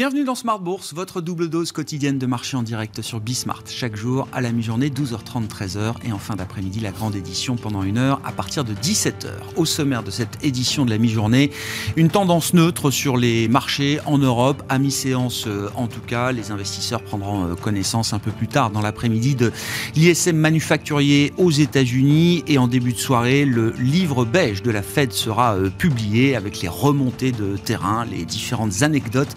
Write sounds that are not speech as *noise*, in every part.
Bienvenue dans Smart Bourse, votre double dose quotidienne de marché en direct sur Bismart. Chaque jour à la mi-journée, 12h30, 13h et en fin d'après-midi, la grande édition pendant une heure à partir de 17h. Au sommaire de cette édition de la mi-journée, une tendance neutre sur les marchés en Europe, à mi-séance euh, en tout cas. Les investisseurs prendront euh, connaissance un peu plus tard dans l'après-midi de l'ISM manufacturier aux États-Unis et en début de soirée, le livre beige de la Fed sera euh, publié avec les remontées de terrain, les différentes anecdotes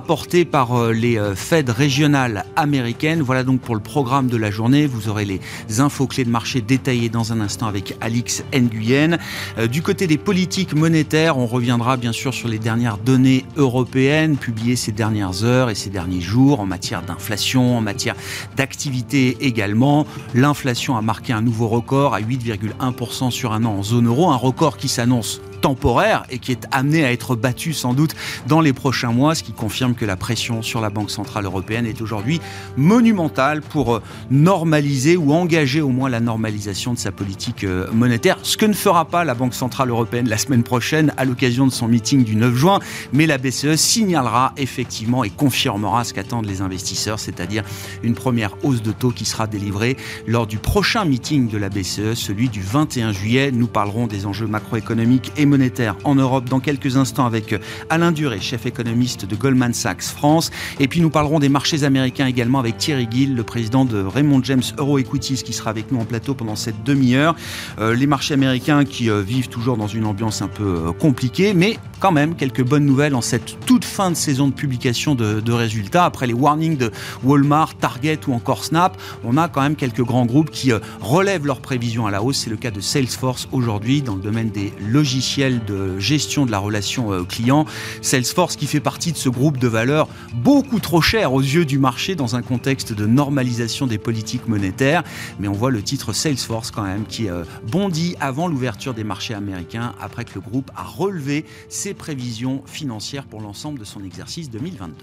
rapporté par euh, les euh, Fed régionales américaines. Voilà donc pour le programme de la journée. Vous aurez les infos clés de marché détaillées dans un instant avec Alix Nguyen. Euh, du côté des politiques monétaires, on reviendra bien sûr sur les dernières données européennes publiées ces dernières heures et ces derniers jours en matière d'inflation, en matière d'activité également. L'inflation a marqué un nouveau record à 8,1% sur un an en zone euro, un record qui s'annonce temporaire et qui est amené à être battu sans doute dans les prochains mois, ce qui confirme que la pression sur la Banque Centrale Européenne est aujourd'hui monumentale pour euh, normaliser ou engager au moins la normalisation de sa politique euh, monétaire, ce que ne fera pas la Banque Centrale Européenne la semaine prochaine à l'occasion de son meeting du 9 juin, mais la BCE signalera effectivement et confirmera ce qu'attendent les investisseurs, c'est-à-dire une première hausse de taux qui sera délivrée lors du prochain meeting de la BCE, celui du 21 juillet. Nous parlerons des enjeux macroéconomiques et monétaire en Europe dans quelques instants avec Alain Duré, chef économiste de Goldman Sachs France. Et puis nous parlerons des marchés américains également avec Thierry Gill, le président de Raymond James Euro Equities, qui sera avec nous en plateau pendant cette demi-heure. Euh, les marchés américains qui euh, vivent toujours dans une ambiance un peu euh, compliquée, mais quand même quelques bonnes nouvelles en cette toute fin de saison de publication de résultats. Après les warnings de Walmart, Target ou encore Snap, on a quand même quelques grands groupes qui relèvent leurs prévisions à la hausse. C'est le cas de Salesforce aujourd'hui dans le domaine des logiciels de gestion de la relation euh, client. Salesforce qui fait partie de ce groupe de valeurs beaucoup trop cher aux yeux du marché dans un contexte de normalisation des politiques monétaires. Mais on voit le titre Salesforce quand même qui euh, bondit avant l'ouverture des marchés américains après que le groupe a relevé ses prévisions financières pour l'ensemble de son exercice 2022.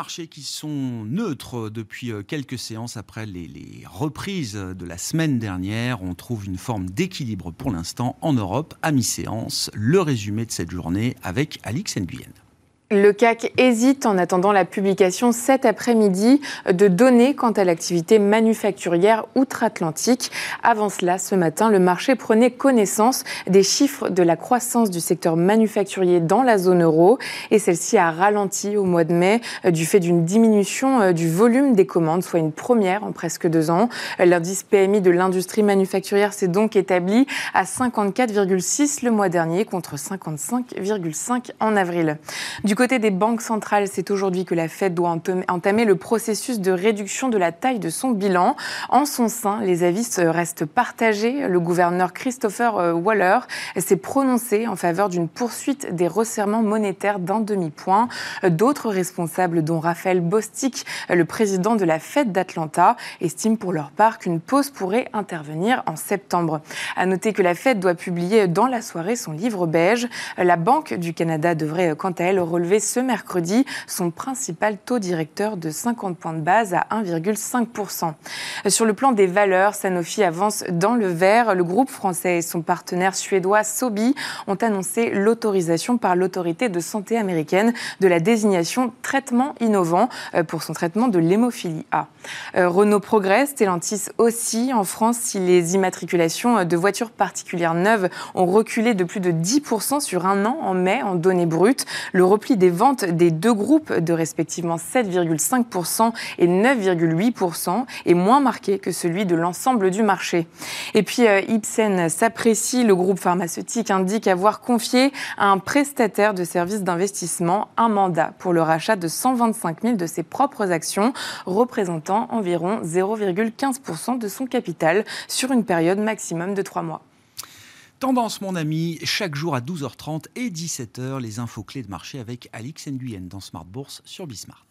Marchés qui sont neutres depuis euh, quelques séances après les, reprises de la semaine dernière. On trouve une forme d'équilibre pour l'instant en Europe à mi-séance. Le résumé de cette journée avec Alix Nguyen. Le CAC hésite en attendant la publication cet après-midi de données quant à l'activité manufacturière outre-Atlantique. Avant cela, ce matin, le marché prenait connaissance des chiffres de la croissance du secteur manufacturier dans la zone euro et celle-ci a ralenti au mois de mai euh, du fait d'une diminution euh, du volume des commandes, soit une première en presque deux ans. L'indice PMI de l'industrie manufacturière s'est donc établi à 54,6 le mois dernier contre 55,5 en avril. Côté des banques centrales, c'est aujourd'hui que la Fed doit entamer le processus de réduction de la taille de son bilan. En son sein, les avis restent partagés. Le gouverneur Christopher euh, Waller s'est prononcé en faveur d'une poursuite des resserrements monétaires d'un demi-point. D'autres responsables, dont Raphaël Bostic, le président de la Fed d'Atlanta, estiment pour leur part qu'une pause pourrait intervenir en septembre. À noter que la Fed doit publier dans la soirée son livre beige. La Banque du Canada devrait quant à elle relever ce mercredi son principal taux directeur de 50 points de base à 1,5%. Sur le plan des valeurs, Sanofi avance dans le vert. Le groupe français et son partenaire suédois Sobi ont annoncé l'autorisation par l'autorité de santé américaine de la désignation traitement innovant euh, pour son traitement de l'hémophilie A. Euh, Renault progresse, Stellantis aussi. En France, si les immatriculations de voitures particulières neuves ont reculé de plus de 10% sur un an en mai en données brutes, le repli des ventes des deux groupes de respectivement 7,5% et 9,8% est moins marqué que celui de l'ensemble du marché. Et puis euh, Ipsen s'apprécie, le groupe pharmaceutique indique avoir confié à un prestataire de services d'investissement un mandat pour le rachat de 125 000 de ses propres actions, représentant environ 0,15% de son capital sur une période maximum de trois mois. Tendance, mon ami, chaque jour à 12h30 et 17h, les infos clés de marché avec Alix Nguyen dans Smart Bourse sur Bismart.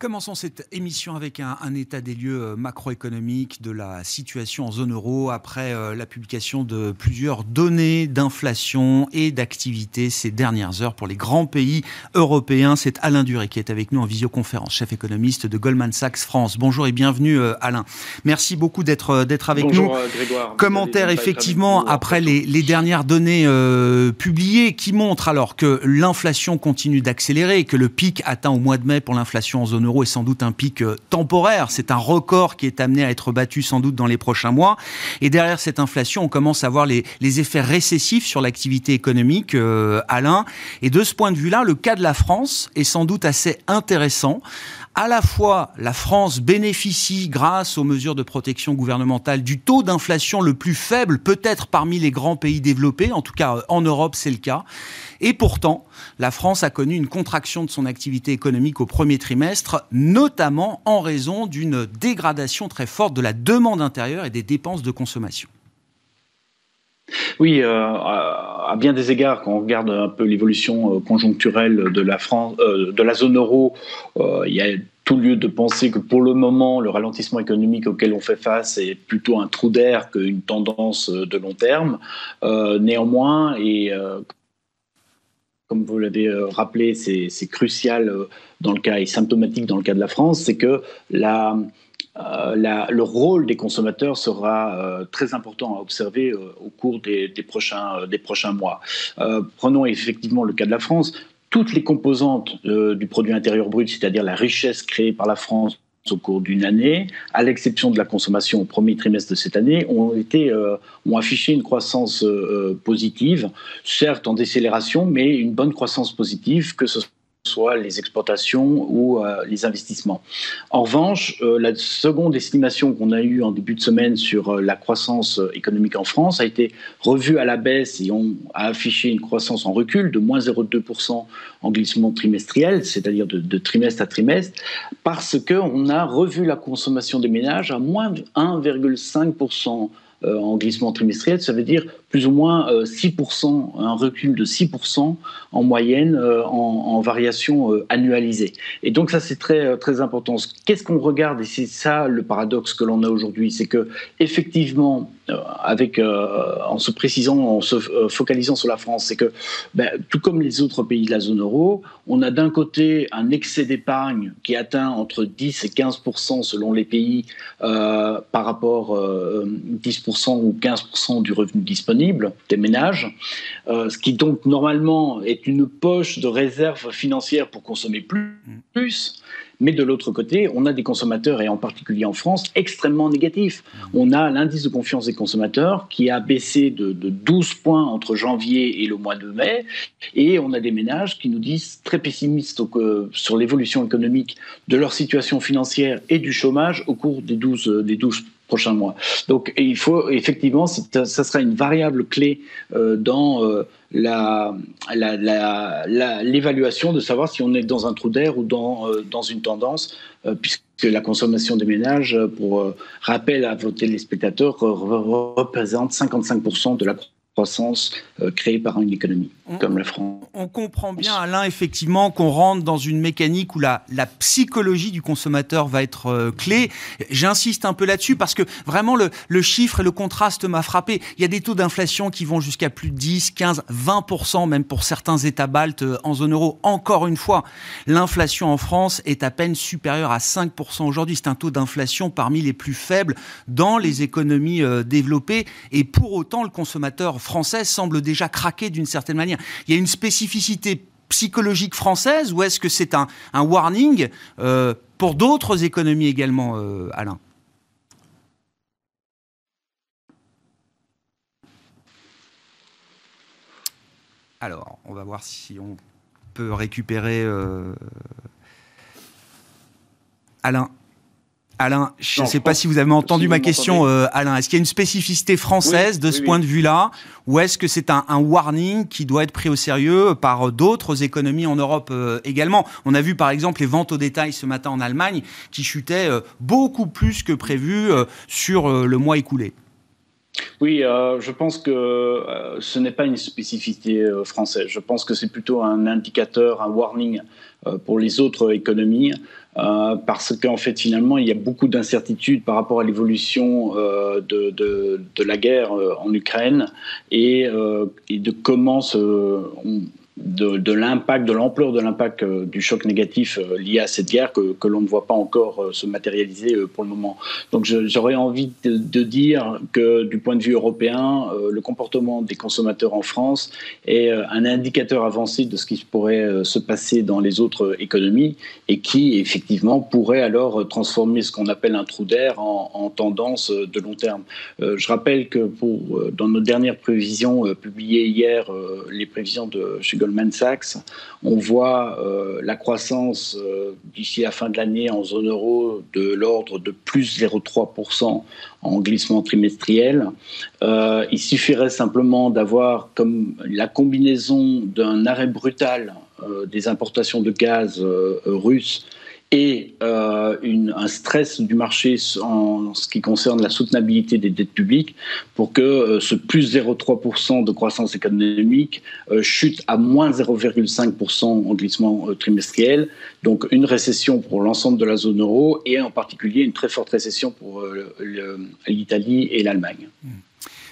Commençons cette émission avec un, état des lieux euh, macroéconomiques de la situation en zone euro après euh, la publication de plusieurs données d'inflation et d'activité ces dernières heures pour les grands pays européens. C'est Alain Duré qui est avec nous en visioconférence, chef économiste de Goldman Sachs France. Bonjour et bienvenue euh, Alain. Merci beaucoup d'être d'être avec Bonjour, nous. Grégoire. Commentaire effectivement après les, les, dernières données publiées qui montrent alors que l'inflation continue d'accélérer et que le pic atteint au mois de mai pour l'inflation en zone euro est sans doute un pic euh, temporaire. C'est un record qui est amené à être battu sans doute dans les prochains mois. Et derrière cette inflation, on commence à voir les, effets récessifs sur l'activité économique, euh, Alain. Et de ce point de vue-là, le cas de la France est sans doute assez intéressant à la fois la France bénéficie, grâce aux mesures de protection gouvernementale, du taux d'inflation le plus faible, peut-être parmi les grands pays développés, en tout cas en Europe c'est le cas, et pourtant la France a connu une contraction de son activité économique au premier trimestre, notamment en raison d'une dégradation très forte de la demande intérieure et des dépenses de consommation. Oui, euh, à bien des égards, quand on regarde un peu l'évolution euh, conjoncturelle de la France, euh, de la zone euro, il y a tout lieu de penser que pour le moment, le ralentissement économique auquel on fait face est plutôt un trou d'air qu'une tendance de long terme. néanmoins, et comme vous l'avez rappelé, c'est crucial dans le cas et symptomatique dans le cas de la France, c'est que la euh, le rôle des consommateurs sera euh, très important à observer euh, au cours des, prochains, des prochains mois. prenons effectivement le cas de la France. Toutes les composantes du produit intérieur brut, c'est-à-dire la richesse créée par la France au cours d'une année, à l'exception de la consommation au premier trimestre de cette année, ont, été, ont affiché une croissance positive, certes en décélération, mais une bonne croissance positive, que ce soit les exportations ou euh, les investissements. En revanche, euh, la seconde estimation qu'on a eue en début de semaine sur euh, la croissance économique en France a été revue à la baisse et on a affiché une croissance en recul de moins 0,2% en glissement trimestriel, c'est-à-dire de, de, trimestre à trimestre, parce qu'on a revu la consommation des ménages à moins 1,5% euh, en glissement trimestriel, ça veut dire plus ou moins 6%, euh, un recul de 6% en moyenne euh, en, variation annualisée. Et donc ça c'est très très important. Qu'est-ce qu'on regarde et c'est ça le paradoxe que l'on a aujourd'hui, c'est que effectivement avec en se précisant, en se focalisant sur la France, c'est que ben, tout comme les autres pays de la zone euro, on a d'un côté un excès d'épargne qui atteint entre 10 et 15% selon les pays par rapport à 10 ou 15% du revenu disponible des ménages, euh, ce qui donc normalement est une poche de réserve financière pour consommer plus, mais de l'autre côté, on a des consommateurs, et en particulier en France, extrêmement négatifs. On a l'indice de confiance des consommateurs qui a baissé de, de, 12 points entre janvier et le mois de mai, et on a des ménages qui nous disent très pessimistes sur l'évolution économique de leur situation financière et du chômage au cours des 12, des 12 prochains mois. Donc il faut effectivement, ça sera une variable clé euh, dans euh, l'évaluation de savoir si on est dans un trou d'air ou dans, euh, dans une tendance, puisque la consommation des ménages, pour rappel à vos téléspectateurs, représente 55% de la croissance euh, créée par une économie comme la France. On comprend bien, Alain, effectivement, qu'on rentre dans une mécanique où la, la psychologie du consommateur va être euh, clé. J'insiste un peu là-dessus parce que vraiment le, le, chiffre et le contraste m'a frappé. Il y a des taux d'inflation qui vont jusqu'à plus de 10, 15, 20%, même pour certains États baltes euh, en zone euro. Encore une fois, l'inflation en France est à peine supérieure à 5% aujourd'hui. C'est un taux d'inflation parmi les plus faibles dans les économies développées. Et pour autant, le consommateur française semble déjà craquer d'une certaine manière. Il y a une spécificité psychologique française ou est-ce que c'est un, warning euh, pour d'autres économies également, euh, Alain? Alors, on va voir si on peut récupérer. Euh, Alain, Alain, je ne sais pas si vous avez entendu ma question, euh, Alain. Est-ce qu'il y a une spécificité française de ce point de vue-là, ou est-ce que c'est un, warning qui doit être pris au sérieux par d'autres économies en Europe euh, également? On a vu par exemple les ventes au détail ce matin en Allemagne qui chutaient euh, beaucoup plus que prévu sur le mois écoulé. Oui, je pense que ce n'est pas une spécificité française. Je pense que c'est plutôt un indicateur, un warning pour les autres économies. Parce qu'en fait, finalement, il y a beaucoup d'incertitudes par rapport à l'évolution de, de, la guerre en Ukraine et, et de comment se, on, de, l'impact, de l'ampleur de l'impact euh, du choc négatif euh, lié à cette guerre que, que l'on ne voit pas encore euh, se matérialiser pour le moment. Donc j'aurais envie de, dire que du point de vue européen, le comportement des consommateurs en France est un indicateur avancé de ce qui pourrait se passer dans les autres économies et qui effectivement pourrait alors transformer ce qu'on appelle un trou d'air en, en, tendance de long terme. je rappelle que pour, dans nos dernières prévisions publiées hier, les prévisions de chez Goldman Sachs, on voit euh, la croissance euh, d'ici la fin de l'année en zone euro de l'ordre de plus 0,3% en glissement trimestriel. Euh, il suffirait simplement d'avoir comme la combinaison d'un arrêt brutal des importations de gaz russes et euh, un stress du marché en ce qui concerne la soutenabilité des dettes publiques pour que euh, ce plus 0,3% de croissance économique euh, chute à moins 0,5% en glissement trimestriel. Donc une récession pour l'ensemble de la zone euro et en particulier une très forte récession pour l'Italie et l'Allemagne.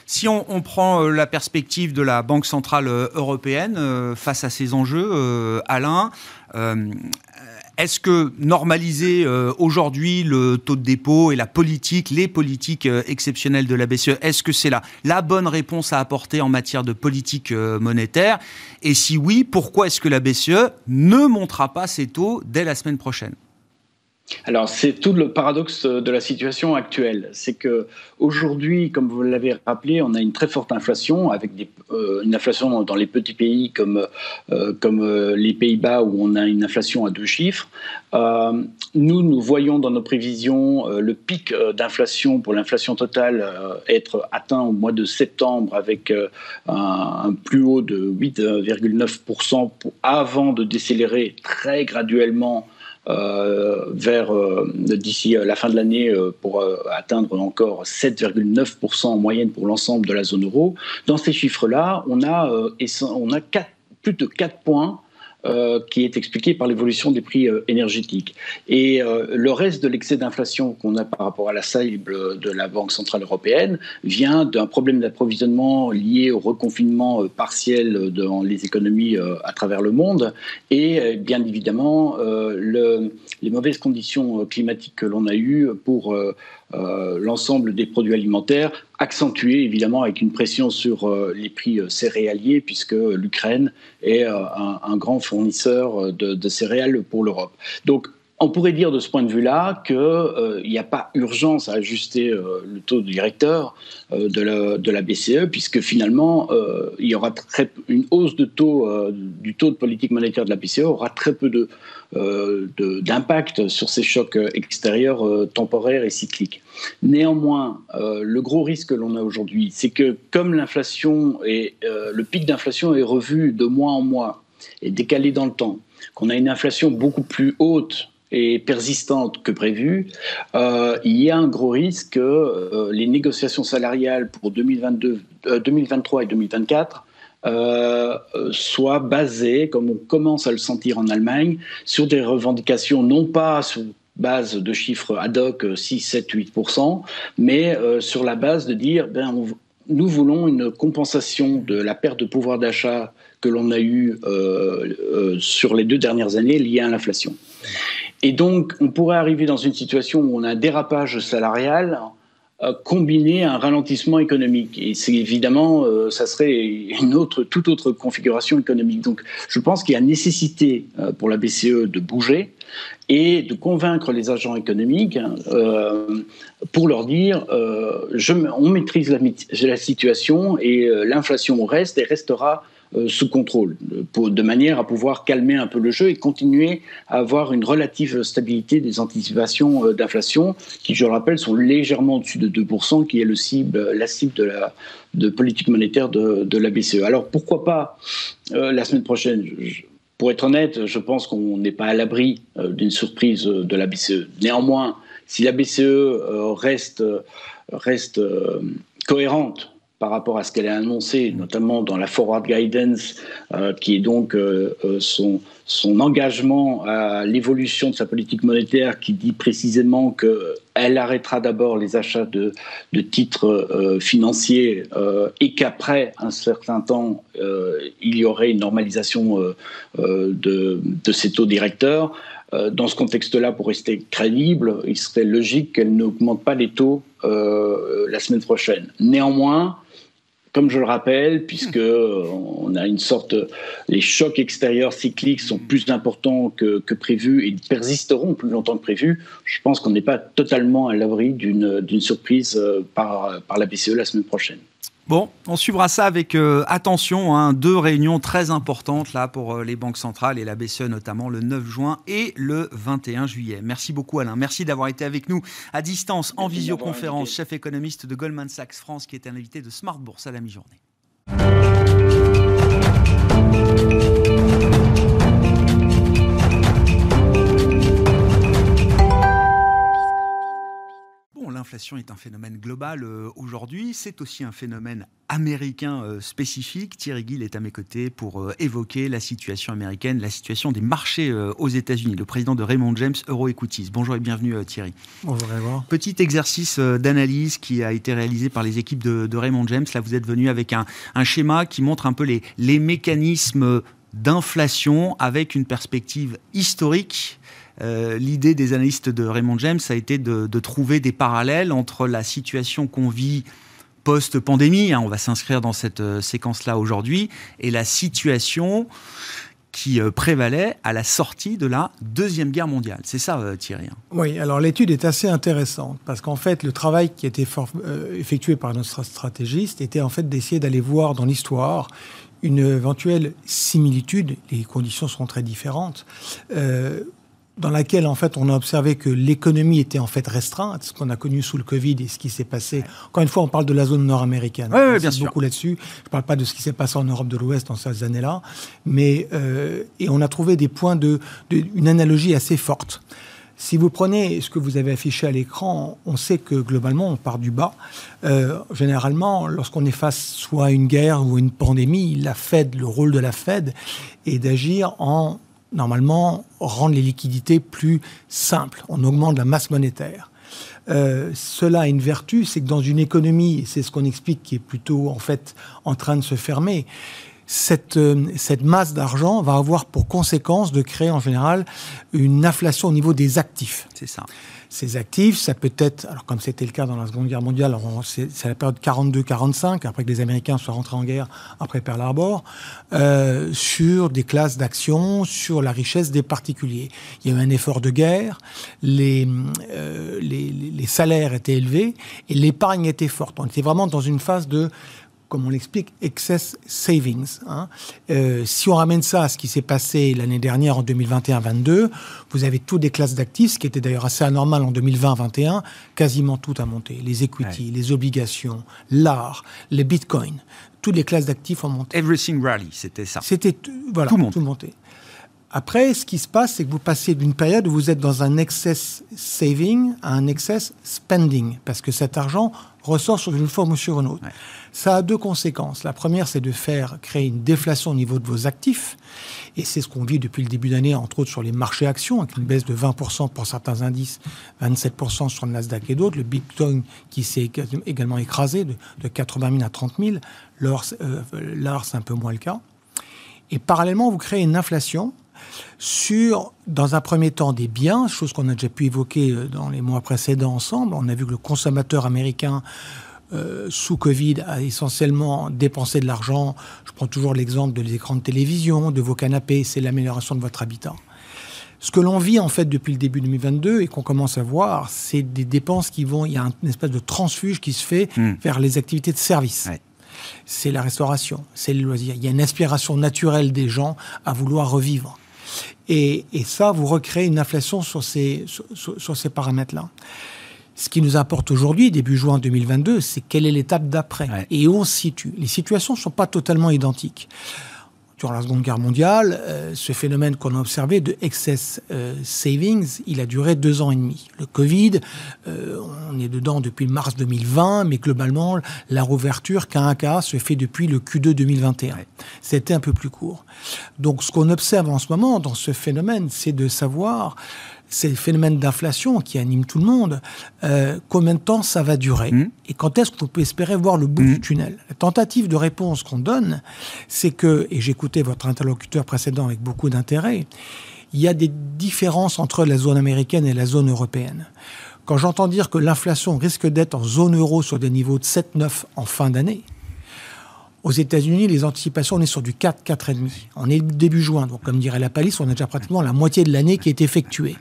Si on, prend la perspective de la Banque centrale européenne face à ces enjeux, Alain, est-ce que normaliser euh, aujourd'hui le taux de dépôt et la politique, les politiques euh, exceptionnelles de la BCE, est-ce que c'est la, bonne réponse à apporter en matière de politique euh, monétaire? Et si oui, pourquoi est-ce que la BCE ne montera pas ses taux dès la semaine prochaine? Alors, c'est tout le paradoxe de la situation actuelle. C'est que aujourd'hui, comme vous l'avez rappelé, on a une très forte inflation, avec euh, une inflation dans les petits pays comme, euh, euh, les Pays-Bas, où on a une inflation à deux chiffres. nous, nous voyons dans nos prévisions le pic d'inflation pour l'inflation totale être atteint au mois de septembre, avec un, plus haut de 8,9% avant de décélérer très graduellement vers euh, d'ici euh, la fin de l'année pour atteindre encore 7,9% en moyenne pour l'ensemble de la zone euro. Dans ces chiffres-là, on a, on a plus de 4 points euh, qui est expliqué par l'évolution des prix euh, énergétiques. Et euh, le reste de l'excès d'inflation qu'on a par rapport à la cible de la Banque Centrale Européenne vient d'un problème d'approvisionnement lié au reconfinement partiel dans les économies à travers le monde et bien évidemment le, les mauvaises conditions climatiques que l'on a eues pour euh, l'ensemble des produits alimentaires, accentué évidemment avec une pression sur euh, les prix euh, céréaliers, puisque l'Ukraine est un, grand fournisseur de, céréales pour l'Europe. On pourrait dire de ce point de vue-là qu'il n'y a pas urgence à ajuster le taux directeur de, la, de, la, BCE, puisque finalement, il y aura une hausse du taux de politique monétaire de la BCE aura très peu euh, d'impact sur ces chocs extérieurs euh, temporaires et cycliques. Néanmoins, euh, le gros risque que l'on a aujourd'hui, c'est que comme l'inflation et le pic d'inflation est revu de mois en mois et décalé dans le temps, qu'on a une inflation beaucoup plus haute et persistante que prévu, il y a un gros risque que les négociations salariales pour 2022, 2023 et 2024 euh, soit basé, comme on commence à le sentir en Allemagne, sur des revendications non pas sur base de chiffres ad hoc 6, 7, 8% mais euh, sur la base de dire ben, nous voulons une compensation de la perte de pouvoir d'achat que l'on a eue euh, sur les deux dernières années liée à l'inflation. Et donc, on pourrait arriver dans une situation où on a un dérapage salarial combiner un ralentissement économique. Et c'est évidemment, euh, ça serait une toute autre configuration économique. Donc, je pense qu'il y a nécessité euh, pour la BCE de bouger et de convaincre les agents économiques euh, pour leur dire je, on maîtrise la, situation et l'inflation reste et restera euh, sous contrôle, de manière à pouvoir calmer un peu le jeu et continuer à avoir une relative stabilité des anticipations euh, d'inflation, qui, je le rappelle, sont légèrement au-dessus de 2%, qui est le cible, la cible de la de politique monétaire de, de la BCE. Alors pourquoi pas euh, la semaine prochaine? Pour être honnête, je pense qu'on n'est pas à l'abri d'une surprise de la BCE. Néanmoins, si la BCE reste, reste cohérente par rapport à ce qu'elle a annoncé, notamment dans la Forward Guidance, euh, qui est donc euh, euh, son, son engagement à l'évolution de sa politique monétaire, qui dit précisément qu'elle arrêtera d'abord les achats de, de titres financiers et qu'après un certain temps, il y aurait une normalisation de, de ces taux directeurs. Dans ce contexte-là, pour rester crédible, il serait logique qu'elle n'augmente pas les taux la semaine prochaine. Néanmoins, comme je le rappelle, puisque euh, on a une sorte, les chocs extérieurs cycliques sont plus importants que, que prévu et persisteront plus longtemps que prévu. Je pense qu'on n'est pas totalement à l'abri d'une surprise euh, par, par la BCE la semaine prochaine. Bon, on suivra ça avec euh, attention. Hein. deux réunions très importantes là pour euh, les banques centrales et la BCE notamment le 9 juin et le 21 juillet. Merci beaucoup Alain. Merci d'avoir été avec nous à distance en visioconférence, chef économiste de Goldman Sachs France qui est un invité de Smart Bourse à la mi-journée. L'inflation est un phénomène global euh, aujourd'hui, c'est aussi un phénomène américain euh, spécifique. Thierry Gill est à mes côtés pour euh, évoquer la situation américaine, la situation des marchés aux États-Unis. Le président de Raymond James EuroEquities. Bonjour et bienvenue Thierry. Bonjour Petit exercice d'analyse qui a été réalisé par les équipes de, Raymond James. Là, vous êtes venu avec un, schéma qui montre un peu les, les mécanismes d'inflation avec une perspective historique euh, l'idée des analystes de Raymond James a été de, trouver des parallèles entre la situation qu'on vit post-pandémie, hein, on va s'inscrire dans cette euh, séquence-là aujourd'hui, et la situation qui euh, prévalait à la sortie de la Deuxième Guerre mondiale. C'est ça, Thierry hein. Oui, alors l'étude est assez intéressante, parce qu'en fait, le travail qui a été effectué par notre stratégiste était en fait d'essayer d'aller voir dans l'histoire une éventuelle similitude, les conditions sont très différentes, dans laquelle en fait on a observé que l'économie était en fait restreinte, ce qu'on a connu sous le Covid et ce qui s'est passé. Encore une fois, on parle de la zone nord-américaine. Oui, bien sûr. beaucoup là-dessus. Je ne parle pas de ce qui s'est passé en Europe de l'Ouest dans ces années-là, mais euh, et on a trouvé des points de, une analogie assez forte. Si vous prenez ce que vous avez affiché à l'écran, on sait que globalement, on part du bas. Euh, généralement, lorsqu'on est face soit à une guerre ou à une pandémie, la Fed, le rôle de la Fed est d'agir en normalement, rendre les liquidités plus simples. On augmente la masse monétaire. Euh, cela a une vertu, c'est que dans une économie, c'est ce qu'on explique qui est plutôt en fait en train de se fermer, cette, euh, cette masse d'argent va avoir pour conséquence de créer en général une inflation au niveau des actifs. C'est ça ces actifs. Ça peut être, alors comme c'était le cas dans la Seconde Guerre mondiale, c'est la période 42-45, après que les Américains soient rentrés en guerre après Pearl Harbor, euh, sur des classes d'actions, sur la richesse des particuliers. Il y a eu un effort de guerre, les, euh, les, les salaires étaient élevés et l'épargne était forte. On était vraiment dans une phase de comme on l'explique, excess savings. Hein. Euh, si on ramène ça à ce qui s'est passé l'année dernière en 2021-22, vous avez toutes des classes d'actifs, ce qui était d'ailleurs assez anormal en 2020-21, quasiment tout a monté. Les equity, les obligations, l'art, les bitcoins, toutes les classes d'actifs ont monté. Everything rally, c'était ça. C'était voilà, tout, monté. tout monté. Après, ce qui se passe, c'est que vous passez d'une période où vous êtes dans un excess saving à un excess spending, parce que cet argent ressort sur une forme ou sur une autre. Ça a deux conséquences. La première, c'est de faire créer une déflation au niveau de vos actifs. Et c'est ce qu'on vit depuis le début d'année, entre autres sur les marchés actions, avec une baisse de 20% pour certains indices, 27% sur le Nasdaq et d'autres. Le Bitcoin qui s'est également écrasé de, 80 000 à 30 000. L'or, euh, c'est un peu moins le cas. Et parallèlement, vous créez une inflation sur, dans un premier temps, des biens, chose qu'on a déjà pu évoquer euh, dans les mois précédents ensemble. On a vu que le consommateur américain euh, sous Covid a essentiellement dépensé de l'argent. Je prends toujours l'exemple de l'écran de télévision, de vos canapés, c'est l'amélioration de votre habitat. Ce que l'on vit en fait depuis le début 2022 et qu'on commence à voir, c'est des dépenses qui vont, il y a une espèce de transfuge qui se fait hmm. vers les activités de service. C'est la restauration, c'est le loisir. Il y a une aspiration naturelle des gens à vouloir revivre. Et, ça, vous recréez une inflation sur ces, sur ces paramètres-là. Ce qui nous importe aujourd'hui, début juin 2022, c'est quelle est l'étape d'après et où on se situe. Les situations ne sont pas totalement identiques. Durant la Seconde Guerre mondiale, euh, ce phénomène qu'on a observé de excess euh, savings, il a duré deux ans et demi. Le Covid, euh, on est dedans depuis mars 2020, mais globalement, la rouverture cas à cas se fait depuis le Q2 2021. C'était un peu plus court. Donc, ce qu'on observe en ce moment dans ce phénomène, c'est de savoir ces phénomènes d'inflation qui animent tout le monde, euh, combien de temps ça va durer mmh. et quand est-ce qu'on peut espérer voir le bout du mmh. tunnel? La tentative de réponse qu'on donne, c'est que, et j'écoutais votre interlocuteur précédent avec beaucoup d'intérêt, il y a des différences entre la zone américaine et la zone européenne. Quand j'entends dire que l'inflation risque d'être en zone euro sur des niveaux de 7-9 en fin d'année, aux États-Unis, les anticipations, on est sur du 4, 4,5. On est début juin, donc comme dirait la palisse, on a déjà pratiquement la moitié de l'année qui est effectuée.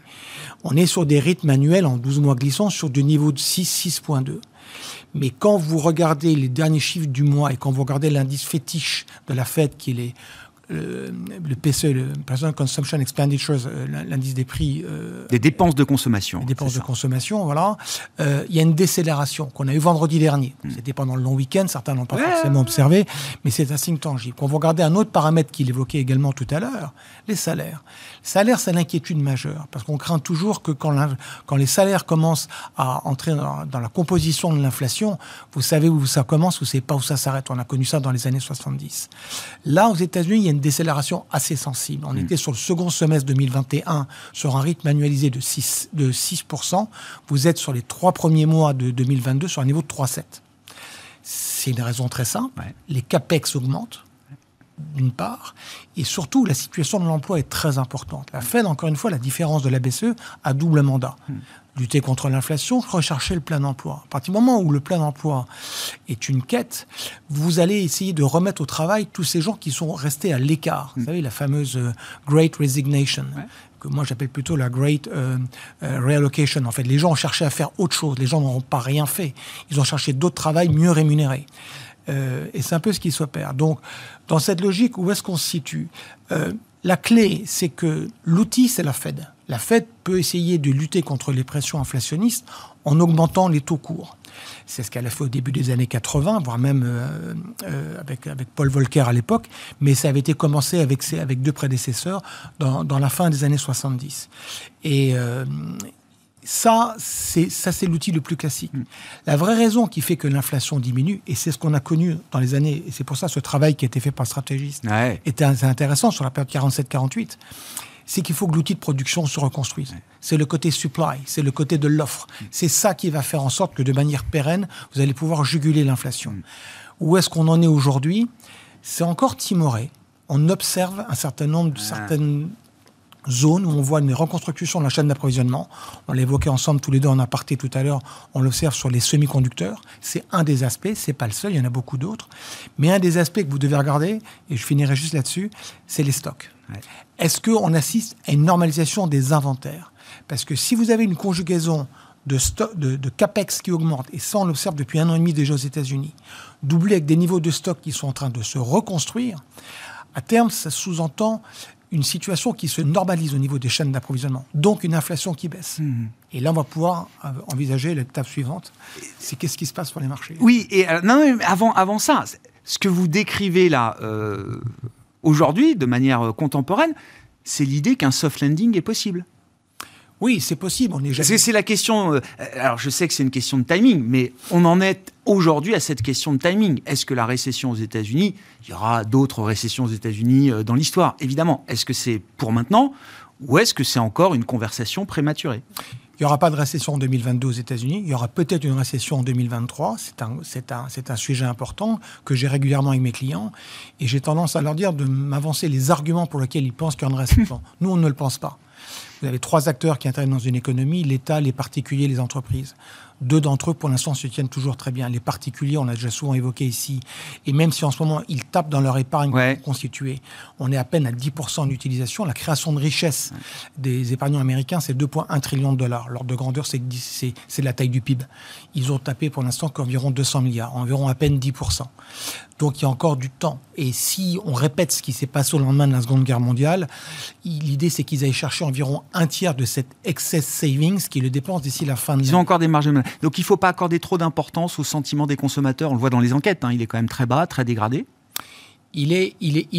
On est sur des rythmes annuels en 12 mois glissants sur du niveau de 6, 6,2. Mais quand vous regardez les derniers chiffres du mois et quand vous regardez l'indice fétiche de la Fed, qui est le, PCE, le Personal Consumption Expenditures, euh, l'indice des prix. Euh, des dépenses de consommation. Des dépenses de consommation, voilà. Euh, il y a une décélération qu'on a eu vendredi dernier. Hmm. C'était pendant le long week-end, certains n'ont pas forcément observé, mais c'est un signe tangible. Quand vous regardez un autre paramètre qu'il évoquait également tout à l'heure, les salaires. Les salaires, c'est l'inquiétude majeure, parce qu'on craint toujours que quand, quand les salaires commencent à entrer dans, dans la composition de l'inflation, vous savez où ça commence, vous ne savez pas où ça s'arrête. On a connu ça dans les années 70. Là, aux États-Unis, il y a une décélération assez sensible. On mm. était sur le second semestre 2021 sur un rythme annualisé de 6%. De 6%. Vous êtes sur les trois premiers mois de 2022 sur un niveau de 3,7%. C'est une raison très simple. Les CAPEX augmentent d'une part, et surtout la situation de l'emploi est très importante. La Fed, encore une fois, la différence de la BCE, a double mandat. Lutter contre l'inflation, rechercher le plein emploi. À partir du moment où le plein emploi est une quête, vous allez essayer de remettre au travail tous ces gens qui sont restés à l'écart. Vous mm. savez, la fameuse euh, Great Resignation. que moi j'appelle plutôt la Great euh, euh, Reallocation. En fait, les gens ont cherché à faire autre chose. Les gens n'ont pas rien fait. Ils ont cherché d'autres travails mieux rémunérés. et c'est un peu ce qui s'opère. Donc, dans cette logique, où est-ce qu'on se situe? La clé, c'est que l'outil, c'est la Fed la Fed peut essayer de lutter contre les pressions inflationnistes en augmentant les taux courts. C'est ce qu'elle a fait au début des années 80, voire même euh, euh, avec, avec Paul Volcker à l'époque, mais ça avait été commencé avec, ses, avec deux prédécesseurs dans, la fin des années 70. Et euh, ça, c'est ça, c'est l'outil le plus classique. Mm. La vraie raison qui fait que l'inflation diminue, et c'est ce qu'on a connu dans les années, et c'est pour ça ce travail qui a été fait par le stratégiste était intéressant sur la période 47-48, c'est qu'il faut que l'outil de production se reconstruise. C'est le côté supply, c'est le côté de l'offre. Mm. C'est ça qui va faire en sorte que de manière pérenne, vous allez pouvoir juguler l'inflation. Mm. Où est-ce qu'on en est aujourd'hui? C'est encore timoré. On observe un certain nombre de ah. certaines zones où on voit une reconstruction de la chaîne d'approvisionnement. On l'évoquait ensemble tous les deux en aparté tout à l'heure. On l'observe sur les semi-conducteurs. C'est un des aspects. C'est pas le seul. Il y en a beaucoup d'autres. Mais un des aspects que vous devez regarder, et je finirai juste là-dessus, c'est les stocks. Est-ce qu'on assiste à une normalisation des inventaires? Parce que si vous avez une conjugaison de, de, capex qui augmente, et ça on l'observe depuis un an et demi déjà aux États-Unis, doublé avec des niveaux de stock qui sont en train de se reconstruire, à terme ça sous-entend une situation qui se normalise au niveau des chaînes d'approvisionnement, donc une inflation qui baisse. Mmh. Et là, on va pouvoir envisager l'étape suivante, c'est qu'est-ce qui se passe sur les marchés? Oui, et euh, non, avant, avant ça, ce que vous décrivez là, euh, aujourd'hui, de manière euh, contemporaine, c'est l'idée qu'un soft landing est possible. Oui, c'est possible. On est jamais... C'est la question. Euh, alors, je sais que c'est une question de timing, mais on en est aujourd'hui à cette question de timing. Est-ce que la récession aux États-Unis, il y aura d'autres récessions aux États-Unis euh, dans l'histoire, évidemment. Est-ce que c'est pour maintenant, ou est-ce que c'est encore une conversation prématurée? Il n'y aura pas de récession en 2022 aux États-Unis. Il y aura peut-être une récession en 2023. C'est un, c'est un, c'est un sujet important que j'ai régulièrement avec mes clients. Et j'ai tendance à leur dire de m'avancer les arguments pour lesquels ils pensent qu'il y aura une récession. *laughs* Nous, on ne le pense pas. Vous avez trois acteurs qui interviennent dans une économie, l'État, les particuliers, les entreprises. Deux d'entre eux, pour l'instant, se tiennent toujours très bien. Les particuliers, on l'a déjà souvent évoqué ici. Et même si en ce moment, ils tapent dans leur épargne constituée, on est à peine à 10% d'utilisation. La création de richesse des épargnants américains, c'est 2,1 trillions de dollars. L'ordre de grandeur, c'est la taille du PIB. Ils ont tapé pour l'instant qu'environ 200 milliards, environ à peine 10%. Donc il y a encore du temps. Et si on répète ce qui s'est passé au lendemain de la Seconde Guerre mondiale, l'idée c'est qu'ils aillent chercher environ un tiers de cette excess savings qui le dépensent d'ici la fin de Ils ont encore des marges de Donc il ne faut pas accorder trop d'importance au sentiment des consommateurs. On le voit dans les enquêtes, hein. il est quand même très bas, très dégradé il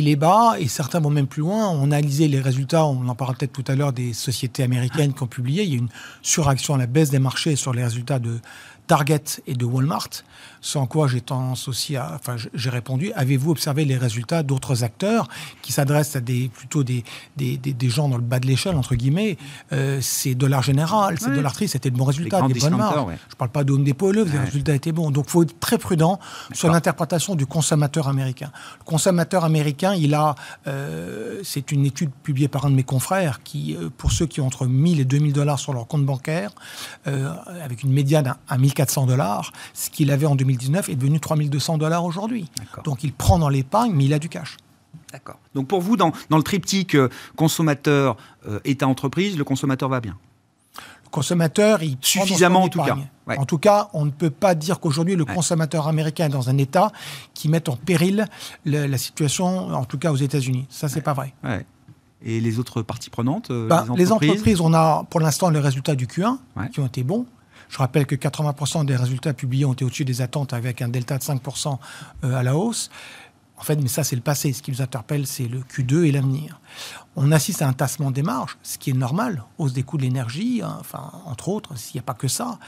est, bas et certains vont même plus loin. On a analysé les résultats, on en parlera peut-être tout à l'heure, des sociétés américaines qui ont publié. Il y a une suraction à la baisse des marchés sur les résultats de Target et de Walmart. Sans quoi j'ai tendance aussi à. Enfin, j'ai répondu. Avez-vous observé les résultats d'autres acteurs qui s'adressent à des plutôt des, des, des, gens dans le bas de l'échelle, entre guillemets euh, C'est Dollar Général, c'est Dollar Tree, c'était de bons résultats, des bonnes marges. Je ne parle pas de Home Depot, les résultats étaient bons. Donc il faut être très prudent sur l'interprétation du consommateur américain. Le consommateur américain, il a. Euh, c'est une étude publiée par un de mes confrères qui, euh, pour ceux qui ont entre 1000 et 2000 dollars sur leur compte bancaire, avec une médiane à 1400 dollars, ce qu'il avait en 2000 2019 est devenu 3200 dollars aujourd'hui. Donc il prend dans l'épargne, mais il a du cash. D'accord. Donc pour vous, dans, le triptyque euh, consommateur, euh, État-entreprise, le consommateur va bien? Le consommateur, il suffisamment en tout cas. En tout cas, on ne peut pas dire qu'aujourd'hui le consommateur américain est dans un État qui met en péril la situation, en tout cas aux États-Unis. Ça, c'est pas vrai. Et les autres parties prenantes euh, bah, les, entreprises? on a pour l'instant les résultats du Q1 qui ont été bons. Je rappelle que 80% des résultats publiés ont été au-dessus des attentes avec un delta de 5% euh, à la hausse. En fait, mais ça, c'est le passé. Ce qui nous interpelle, c'est le Q2 et l'avenir. On assiste à un tassement des marges, ce qui est normal, hausse des coûts de l'énergie, hein, entre autres, s'il n'y a pas que ça.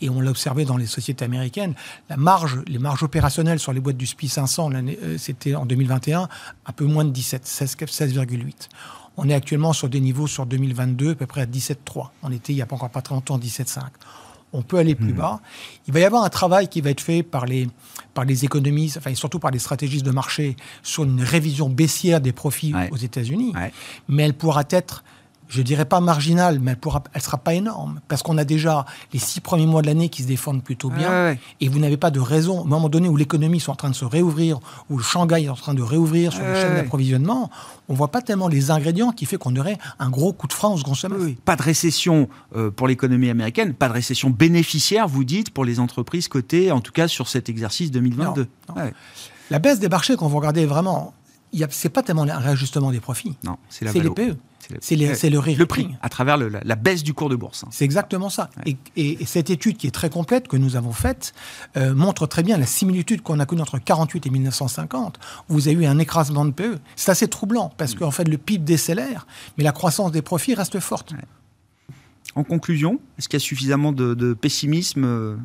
Et on l'a observé dans les sociétés américaines. La marge, les marges opérationnelles sur les boîtes du SPI 500, euh, c'était en 2021, un peu moins de 17, 16,8. On est actuellement sur des niveaux sur 2022 à peu près à 17,3. On était il n'y a pas encore pas très longtemps 17,5 on peut aller plus hmm. bas. Il va y avoir un travail qui va être fait par les, par les économistes, enfin, et surtout par les stratégistes de marché, sur une révision baissière des profits aux États-Unis. Mais elle pourra être je dirais pas marginale, mais elle ne sera pas énorme. Parce qu'on a déjà les six premiers mois de l'année qui se défendent plutôt bien. Et vous n'avez pas de raison, au moment donné où l'économie est en train de se réouvrir, où le Shanghai est en train de réouvrir sur le chaîne d'approvisionnement, on ne voit pas tellement les ingrédients qui fait qu'on aurait un gros coup de frein au second semestre. Pas de récession euh, pour l'économie américaine, pas de récession bénéficiaire, vous dites, pour les entreprises cotées, en tout cas sur cet exercice 2022. La baisse des marchés, quand vous regardez vraiment, ce n'est pas tellement un réajustement des profits. Non, c'est les PE. C'est le, le prix à travers la, baisse du cours de bourse. Hein. C'est exactement ça. Et, cette étude qui est très complète que nous avons faite euh, montre très bien la similitude qu'on a connue entre 48 et 1950. Où vous avez eu un écrasement de PE. C'est assez troublant parce mm. qu'en fait le PIB décélère, mais la croissance des profits reste forte. En conclusion, est-ce qu'il y a suffisamment de pessimisme euh,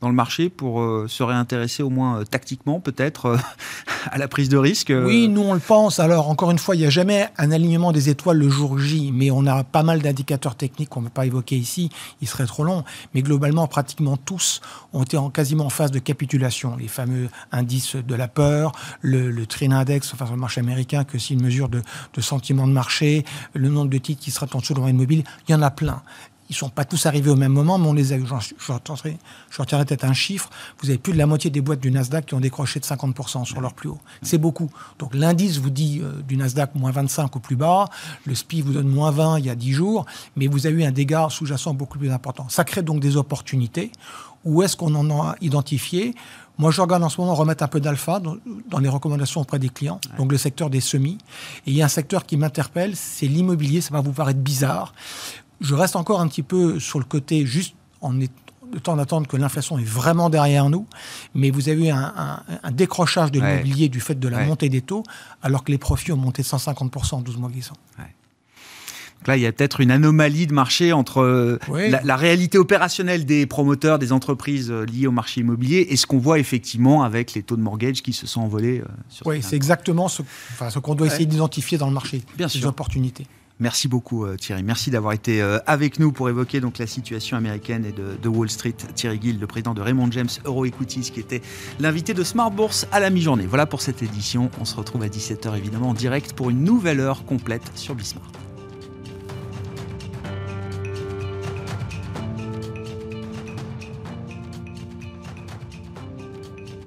dans le marché pour euh, se réintéresser au moins euh, tactiquement peut-être euh, *laughs* à la prise de risque Oui, nous on le pense. Alors encore une fois, il n'y a jamais un alignement des étoiles le jour J, mais on a pas mal d'indicateurs techniques qu'on ne peut pas évoquer ici, il serait trop long. Mais globalement, pratiquement tous ont été en, quasiment en phase de capitulation. Les fameux indices de la peur, le, le Trin Index, enfin sur le marché américain, que c'est une mesure de, sentiment de marché, le nombre de titres qui seraient en dessous de mobile, il y en a plein. Ils ne sont pas tous arrivés au même moment, mais on les a eu. Je retiendrai peut-être un chiffre. Vous avez plus de la moitié des boîtes du Nasdaq qui ont décroché de 50% sur leur plus haut. C'est beaucoup. Donc l'indice vous dit euh, du Nasdaq moins 25 au plus bas. Le SPI vous donne moins 20 il y a 10 jours. Mais vous avez eu un dégât sous-jacent beaucoup plus important. Ça crée donc des opportunités. Où est-ce qu'on en a identifié? Moi, je regarde en ce moment remettre un peu d'alpha dans, les recommandations auprès des clients, donc le secteur des semis. Et il y a un secteur qui m'interpelle, c'est l'immobilier. Ça va vous paraître bizarre je reste encore un petit peu sur le côté juste en le temps d'attendre que l'inflation est vraiment derrière nous, mais vous avez eu un, décrochage de l'immobilier du fait de la montée des taux, alors que les profits ont monté de 150% en 12 mois glissants. Donc là, il y a peut-être une anomalie de marché entre euh, la, réalité opérationnelle des promoteurs, des entreprises euh, liées au marché immobilier et ce qu'on voit effectivement avec les taux de mortgage qui se sont envolés. Euh, oui, c'est exactement ce, ce qu'on doit essayer d'identifier dans le marché, Bien ces opportunités. Merci beaucoup euh, Thierry. Merci d'avoir été euh, avec nous pour évoquer donc la situation américaine et de, Wall Street. Thierry Gill, le président de Raymond James Euro Equities, qui était l'invité de Smart Bourse à la mi-journée. Voilà pour cette édition. On se retrouve à 17h évidemment en direct pour une nouvelle heure complète sur Bismart.